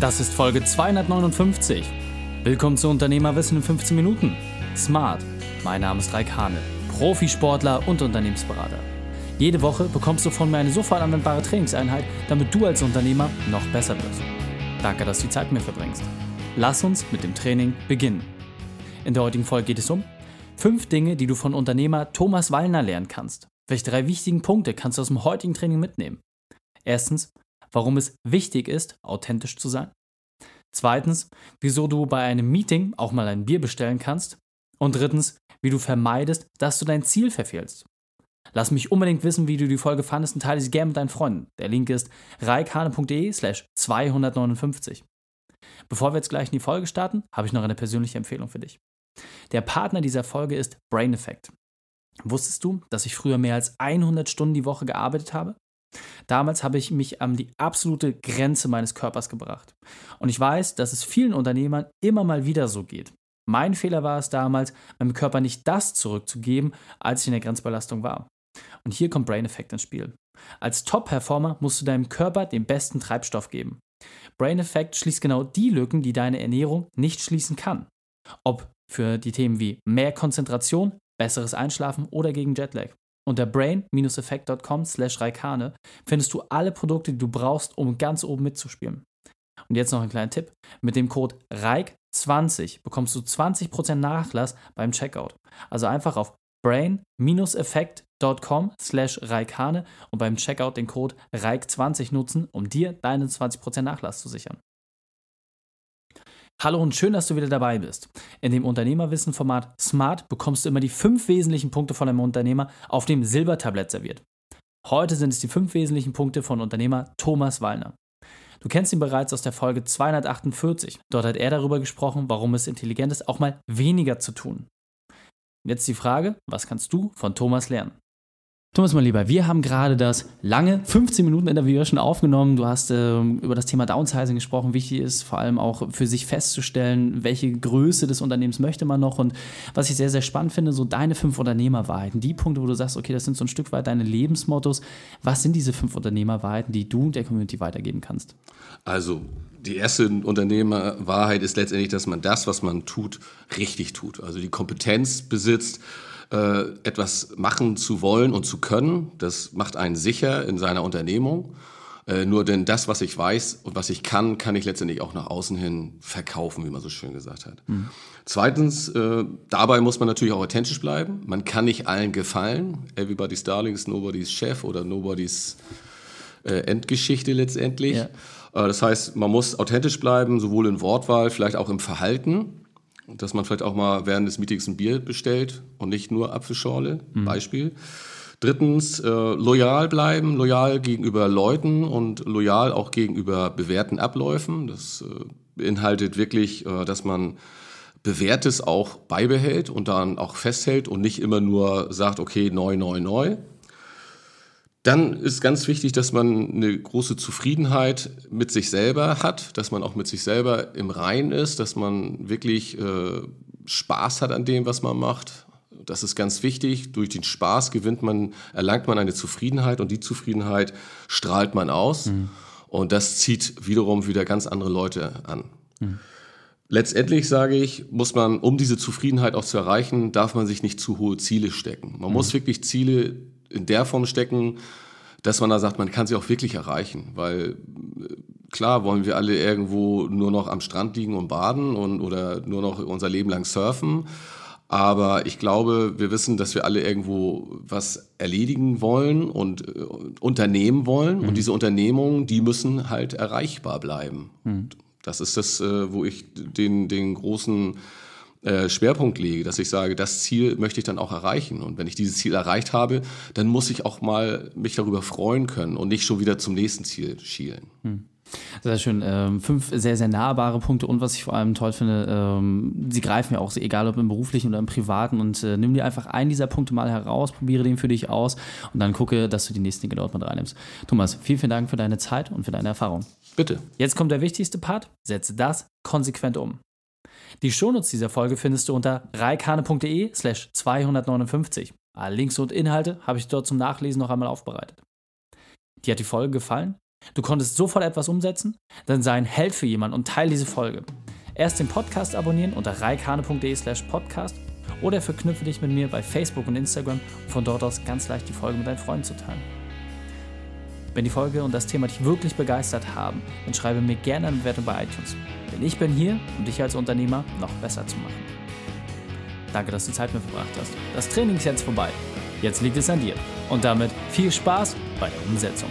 Das ist Folge 259. Willkommen zu Unternehmerwissen in 15 Minuten. Smart. Mein Name ist Raik Hane, Profisportler und Unternehmensberater. Jede Woche bekommst du von mir eine sofort anwendbare Trainingseinheit, damit du als Unternehmer noch besser wirst. Danke, dass du die Zeit mit mir verbringst. Lass uns mit dem Training beginnen. In der heutigen Folge geht es um fünf Dinge, die du von Unternehmer Thomas Wallner lernen kannst. Welche drei wichtigen Punkte kannst du aus dem heutigen Training mitnehmen? Erstens, warum es wichtig ist, authentisch zu sein. Zweitens, wieso du bei einem Meeting auch mal ein Bier bestellen kannst. Und drittens, wie du vermeidest, dass du dein Ziel verfehlst. Lass mich unbedingt wissen, wie du die Folge fandest und teile sie gerne mit deinen Freunden. Der Link ist reikane.de slash 259. Bevor wir jetzt gleich in die Folge starten, habe ich noch eine persönliche Empfehlung für dich. Der Partner dieser Folge ist Brain Effect. Wusstest du, dass ich früher mehr als 100 Stunden die Woche gearbeitet habe? Damals habe ich mich an die absolute Grenze meines Körpers gebracht. Und ich weiß, dass es vielen Unternehmern immer mal wieder so geht. Mein Fehler war es damals, meinem Körper nicht das zurückzugeben, als ich in der Grenzbelastung war. Und hier kommt Brain Effect ins Spiel. Als Top-Performer musst du deinem Körper den besten Treibstoff geben. Brain Effect schließt genau die Lücken, die deine Ernährung nicht schließen kann. Ob für die Themen wie mehr Konzentration, besseres Einschlafen oder gegen Jetlag. Unter brain-effekt.com slash Raikane findest du alle Produkte, die du brauchst, um ganz oben mitzuspielen. Und jetzt noch ein kleiner Tipp. Mit dem Code RAIK20 bekommst du 20% Nachlass beim Checkout. Also einfach auf brain-effekt.com slash Raikane und beim Checkout den Code RAIK20 nutzen, um dir deinen 20% Nachlass zu sichern. Hallo und schön, dass du wieder dabei bist. In dem Unternehmerwissen-Format Smart bekommst du immer die fünf wesentlichen Punkte von einem Unternehmer auf dem Silbertablett serviert. Heute sind es die fünf wesentlichen Punkte von Unternehmer Thomas Wallner. Du kennst ihn bereits aus der Folge 248. Dort hat er darüber gesprochen, warum es intelligent ist, auch mal weniger zu tun. Jetzt die Frage, was kannst du von Thomas lernen? Thomas, mein Lieber, wir haben gerade das lange 15 Minuten Interview schon aufgenommen. Du hast äh, über das Thema Downsizing gesprochen. Wichtig ist vor allem auch für sich festzustellen, welche Größe des Unternehmens möchte man noch. Und was ich sehr, sehr spannend finde, so deine fünf Unternehmerwahrheiten. Die Punkte, wo du sagst, okay, das sind so ein Stück weit deine Lebensmottos. Was sind diese fünf Unternehmerwahrheiten, die du der Community weitergeben kannst? Also, die erste Unternehmerwahrheit ist letztendlich, dass man das, was man tut, richtig tut. Also die Kompetenz besitzt, äh, etwas machen zu wollen und zu können. Das macht einen sicher in seiner Unternehmung. Äh, nur denn das, was ich weiß und was ich kann, kann ich letztendlich auch nach außen hin verkaufen, wie man so schön gesagt hat. Mhm. Zweitens, äh, dabei muss man natürlich auch authentisch bleiben. Man kann nicht allen gefallen. Everybody's Darling ist nobody's Chef oder nobody's äh, Endgeschichte letztendlich. Ja. Äh, das heißt, man muss authentisch bleiben, sowohl in Wortwahl, vielleicht auch im Verhalten dass man vielleicht auch mal während des Meetings ein Bier bestellt und nicht nur Apfelschorle, mhm. Beispiel. Drittens, äh, loyal bleiben, loyal gegenüber Leuten und loyal auch gegenüber bewährten Abläufen. Das äh, beinhaltet wirklich, äh, dass man Bewährtes auch beibehält und dann auch festhält und nicht immer nur sagt, okay, neu, neu, neu, dann ist ganz wichtig, dass man eine große Zufriedenheit mit sich selber hat, dass man auch mit sich selber im Rein ist, dass man wirklich äh, Spaß hat an dem, was man macht. Das ist ganz wichtig. Durch den Spaß gewinnt man, erlangt man eine Zufriedenheit und die Zufriedenheit strahlt man aus. Mhm. Und das zieht wiederum wieder ganz andere Leute an. Mhm. Letztendlich sage ich, muss man, um diese Zufriedenheit auch zu erreichen, darf man sich nicht zu hohe Ziele stecken. Man mhm. muss wirklich Ziele in der Form stecken, dass man da sagt, man kann sie auch wirklich erreichen. Weil äh, klar wollen wir alle irgendwo nur noch am Strand liegen und baden und, oder nur noch unser Leben lang surfen. Aber ich glaube, wir wissen, dass wir alle irgendwo was erledigen wollen und äh, unternehmen wollen. Mhm. Und diese Unternehmungen, die müssen halt erreichbar bleiben. Mhm. Das ist das, äh, wo ich den, den großen äh, Schwerpunkt lege, dass ich sage, das Ziel möchte ich dann auch erreichen. Und wenn ich dieses Ziel erreicht habe, dann muss ich auch mal mich darüber freuen können und nicht schon wieder zum nächsten Ziel schielen. Hm. Sehr schön. Ähm, fünf sehr, sehr nahbare Punkte und was ich vor allem toll finde, ähm, sie greifen ja auch, egal ob im beruflichen oder im privaten und äh, nimm dir einfach einen dieser Punkte mal heraus, probiere den für dich aus und dann gucke, dass du die nächsten Dinge dort mit reinnimmst. Thomas, vielen, vielen Dank für deine Zeit und für deine Erfahrung. Bitte. Jetzt kommt der wichtigste Part. Setze das konsequent um. Die Shownotes dieser Folge findest du unter reikane.de slash 259. Alle Links und Inhalte habe ich dort zum Nachlesen noch einmal aufbereitet. Dir hat die Folge gefallen? Du konntest sofort etwas umsetzen? Dann sei ein Held für jemanden und teile diese Folge. Erst den Podcast abonnieren unter reikane.de slash podcast oder verknüpfe dich mit mir bei Facebook und Instagram, um von dort aus ganz leicht die Folge mit deinen Freunden zu teilen. Wenn die Folge und das Thema dich wirklich begeistert haben, dann schreibe mir gerne eine Bewertung bei iTunes. Denn ich bin hier, um dich als Unternehmer noch besser zu machen. Danke, dass du Zeit mit verbracht hast. Das Training ist jetzt vorbei. Jetzt liegt es an dir. Und damit viel Spaß bei der Umsetzung.